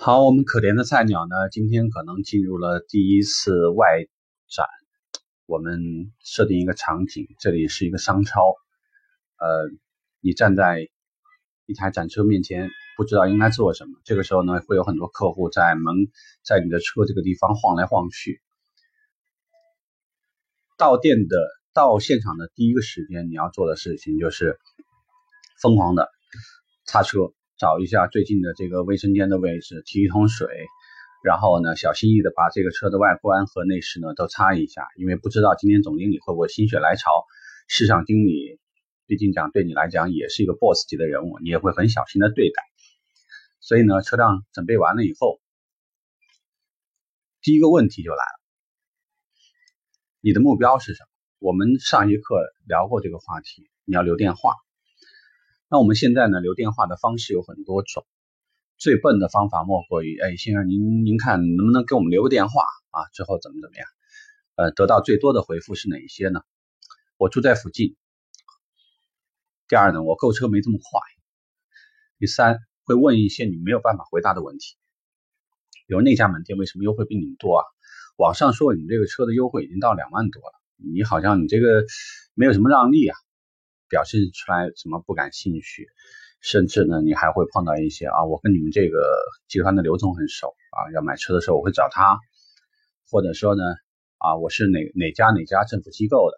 好，我们可怜的菜鸟呢，今天可能进入了第一次外展。我们设定一个场景，这里是一个商超，呃，你站在一台展车面前，不知道应该做什么。这个时候呢，会有很多客户在门，在你的车这个地方晃来晃去。到店的到现场的第一个时间，你要做的事情就是疯狂的擦车。找一下最近的这个卫生间的位置，提一桶水，然后呢，小心翼翼的把这个车的外观和内饰呢都擦一下，因为不知道今天总经理会不会心血来潮。市场经理毕竟讲对你来讲也是一个 boss 级的人物，你也会很小心的对待。所以呢，车辆准备完了以后，第一个问题就来了，你的目标是什么？我们上一课聊过这个话题，你要留电话。那我们现在呢？留电话的方式有很多种，最笨的方法莫过于，哎，先生，您您看能不能给我们留个电话啊？之后怎么怎么样？呃，得到最多的回复是哪一些呢？我住在附近。第二呢，我购车没这么快。第三，会问一些你没有办法回答的问题，比如那家门店为什么优惠比你们多啊？网上说你这个车的优惠已经到两万多了，你好像你这个没有什么让利啊。表现出来什么不感兴趣，甚至呢，你还会碰到一些啊，我跟你们这个集团的刘总很熟啊，要买车的时候我会找他，或者说呢，啊，我是哪哪家哪家政府机构的，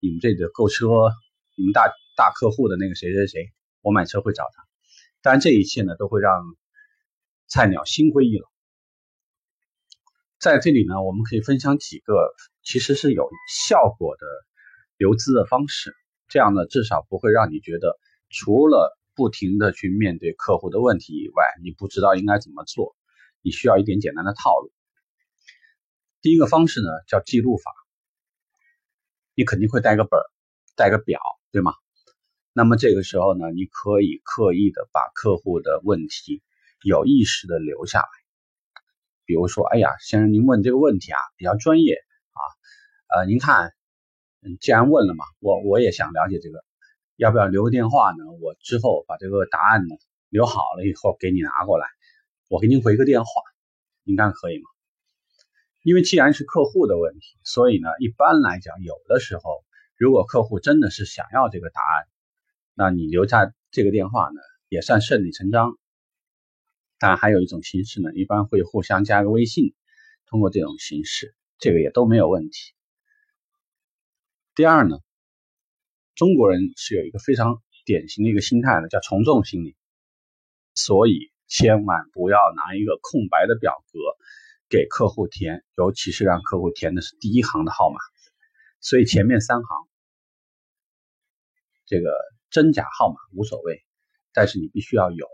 你们这个购车，你们大大客户的那个谁谁谁，我买车会找他。当然，这一切呢，都会让菜鸟心灰意冷。在这里呢，我们可以分享几个其实是有效果的留资的方式。这样呢，至少不会让你觉得除了不停的去面对客户的问题以外，你不知道应该怎么做。你需要一点简单的套路。第一个方式呢，叫记录法。你肯定会带个本儿，带个表，对吗？那么这个时候呢，你可以刻意的把客户的问题有意识的留下来。比如说，哎呀，先生，您问这个问题啊，比较专业啊，呃，您看。嗯，既然问了嘛，我我也想了解这个，要不要留个电话呢？我之后把这个答案呢留好了以后给你拿过来，我给您回个电话，应该可以吗？因为既然是客户的问题，所以呢，一般来讲，有的时候如果客户真的是想要这个答案，那你留下这个电话呢，也算顺理成章。当然，还有一种形式呢，一般会互相加个微信，通过这种形式，这个也都没有问题。第二呢，中国人是有一个非常典型的一个心态的，叫从众心理，所以千万不要拿一个空白的表格给客户填，尤其是让客户填的是第一行的号码。所以前面三行这个真假号码无所谓，但是你必须要有，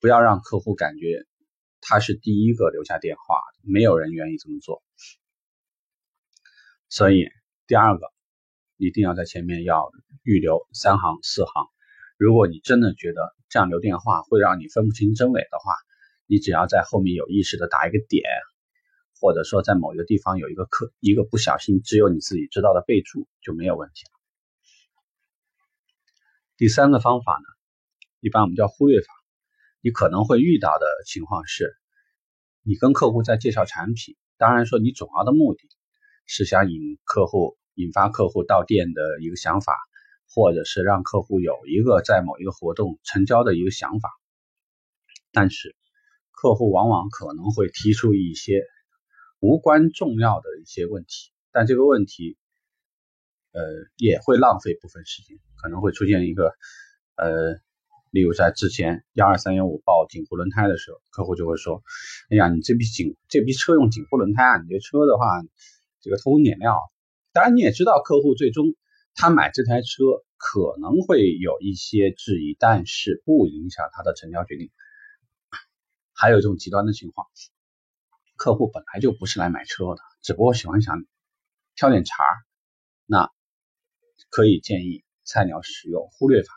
不要让客户感觉他是第一个留下电话，没有人愿意这么做。所以第二个。一定要在前面要预留三行四行。如果你真的觉得这样留电话会让你分不清真伪的话，你只要在后面有意识的打一个点，或者说在某一个地方有一个刻一个不小心只有你自己知道的备注就没有问题了。第三个方法呢，一般我们叫忽略法。你可能会遇到的情况是，你跟客户在介绍产品，当然说你主要的目的是想引客户。引发客户到店的一个想法，或者是让客户有一个在某一个活动成交的一个想法，但是客户往往可能会提出一些无关重要的一些问题，但这个问题，呃，也会浪费部分时间，可能会出现一个，呃，例如在之前幺二三幺五报紧护轮胎的时候，客户就会说：“哎呀，你这批紧这批车用紧护轮胎啊，你这车的话，这个偷工减料。”当然，你也知道，客户最终他买这台车可能会有一些质疑，但是不影响他的成交决定。还有一种极端的情况，客户本来就不是来买车的，只不过喜欢想挑点茬儿，那可以建议菜鸟使用忽略法。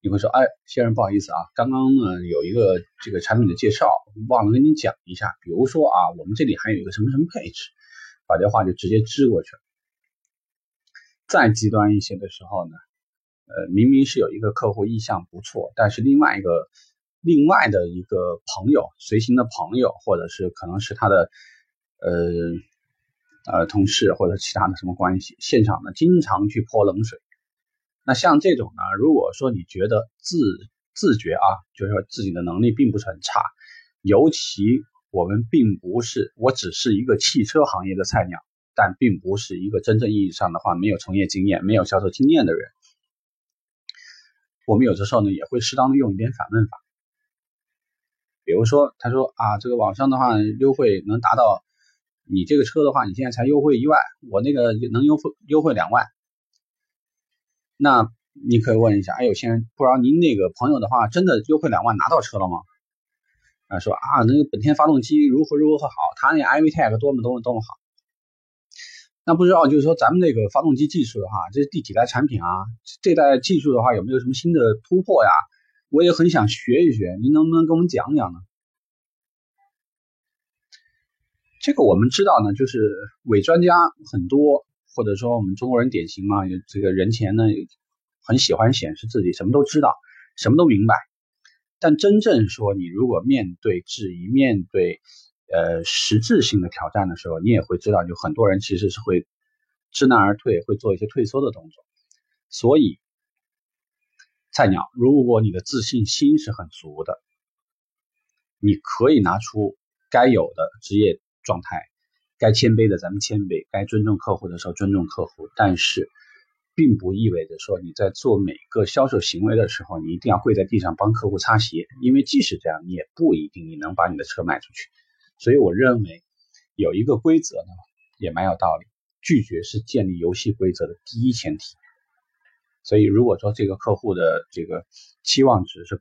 你会说，哎，先生，不好意思啊，刚刚呢有一个这个产品的介绍忘了跟你讲一下，比如说啊，我们这里还有一个什么什么配置，把这话就直接支过去了。再极端一些的时候呢，呃，明明是有一个客户意向不错，但是另外一个另外的一个朋友，随行的朋友，或者是可能是他的呃呃同事或者其他的什么关系，现场呢经常去泼冷水。那像这种呢，如果说你觉得自自觉啊，就是说自己的能力并不是很差，尤其我们并不是，我只是一个汽车行业的菜鸟，但并不是一个真正意义上的话没有从业经验、没有销售经验的人。我们有的时候呢，也会适当的用一点反问法。比如说，他说啊，这个网上的话优惠能达到，你这个车的话，你现在才优惠一万，我那个能优惠优惠两万。那你可以问一下，哎，有些人不知道您那个朋友的话，真的优惠两万拿到车了吗？啊，说啊，那个本田发动机如何如何好，他那 iVTEC 多么多么多么好。那不知道，就是说咱们那个发动机技术的话，这是第几代产品啊？这代技术的话有没有什么新的突破呀？我也很想学一学，您能不能跟我们讲讲呢？这个我们知道呢，就是伪专家很多，或者说我们中国人典型嘛，这个人前呢很喜欢显示自己什么都知道，什么都明白。但真正说你如果面对质疑，面对。呃，实质性的挑战的时候，你也会知道，就很多人其实是会知难而退，会做一些退缩的动作。所以，菜鸟，如果你的自信心是很足的，你可以拿出该有的职业状态，该谦卑的咱们谦卑，该尊重客户的时候尊重客户。但是，并不意味着说你在做每个销售行为的时候，你一定要跪在地上帮客户擦鞋，因为即使这样，你也不一定你能把你的车卖出去。所以我认为有一个规则呢，也蛮有道理。拒绝是建立游戏规则的第一前提。所以如果说这个客户的这个期望值是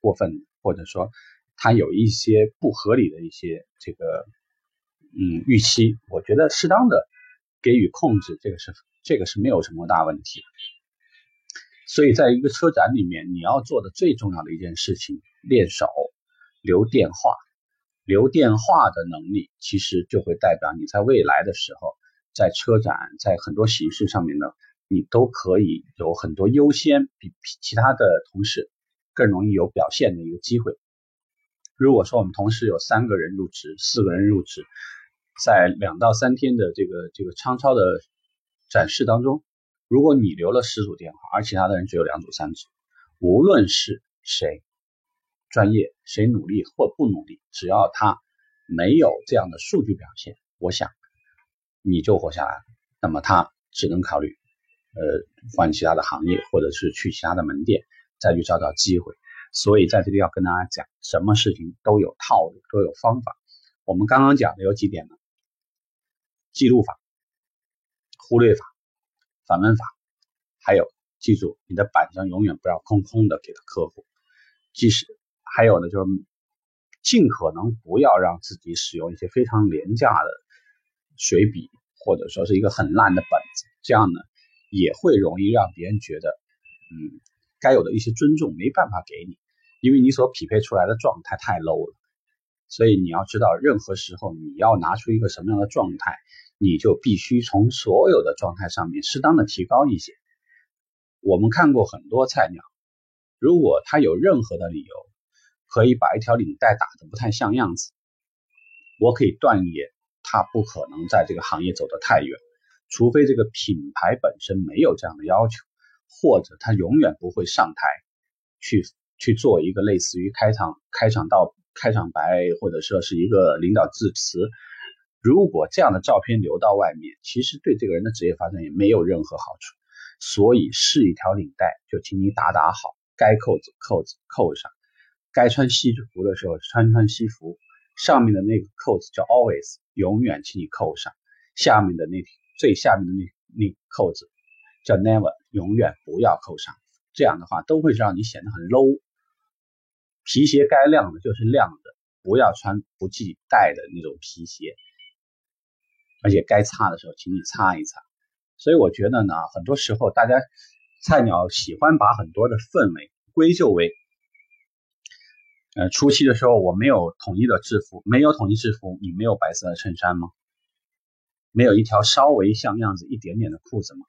过分，或者说他有一些不合理的一些这个嗯预期，我觉得适当的给予控制，这个是这个是没有什么大问题。所以在一个车展里面，你要做的最重要的一件事情，练手，留电话。留电话的能力，其实就会代表你在未来的时候，在车展，在很多形式上面呢，你都可以有很多优先，比其他的同事更容易有表现的一个机会。如果说我们同时有三个人入职，四个人入职，在两到三天的这个这个昌超的展示当中，如果你留了十组电话，而其他的人只有两组、三组，无论是谁。专业谁努力或不努力，只要他没有这样的数据表现，我想你就活下来了。那么他只能考虑，呃，换其他的行业，或者是去其他的门店，再去找找机会。所以在这里要跟大家讲，什么事情都有套路，都有方法。我们刚刚讲的有几点呢？记录法、忽略法、反问法，还有记住你的板上永远不要空空的给到客户，即使。还有呢，就是尽可能不要让自己使用一些非常廉价的水笔，或者说是一个很烂的本子，这样呢也会容易让别人觉得，嗯，该有的一些尊重没办法给你，因为你所匹配出来的状态太 low 了。所以你要知道，任何时候你要拿出一个什么样的状态，你就必须从所有的状态上面适当的提高一些。我们看过很多菜鸟，如果他有任何的理由。可以把一条领带打得不太像样子，我可以断言他不可能在这个行业走得太远，除非这个品牌本身没有这样的要求，或者他永远不会上台去去做一个类似于开场开场到开场白，或者说是一个领导致辞。如果这样的照片留到外面，其实对这个人的职业发展也没有任何好处。所以是一条领带，就请你打打好，该扣子扣子扣上。该穿西服的时候穿穿西服，上面的那个扣子叫 always，永远请你扣上；下面的那最下面的那那扣子叫 never，永远不要扣上。这样的话都会让你显得很 low。皮鞋该亮的就是亮的，不要穿不系带的那种皮鞋。而且该擦的时候，请你擦一擦。所以我觉得呢，很多时候大家菜鸟喜欢把很多的氛围归咎为。呃，初期的时候我没有统一的制服，没有统一制服，你没有白色的衬衫吗？没有一条稍微像样子一点点的裤子吗？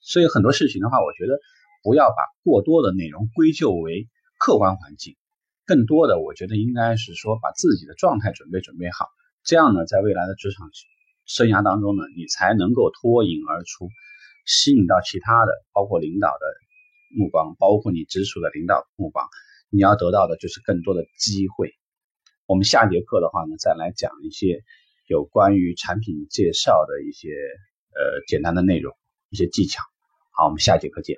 所以很多事情的话，我觉得不要把过多的内容归咎为客观环境，更多的我觉得应该是说把自己的状态准备准备好，这样呢，在未来的职场生涯当中呢，你才能够脱颖而出，吸引到其他的，包括领导的目光，包括你直属的领导目光，你要得到的就是更多的机会。我们下节课的话呢，再来讲一些有关于产品介绍的一些呃简单的内容，一些技巧。好，我们下节课见。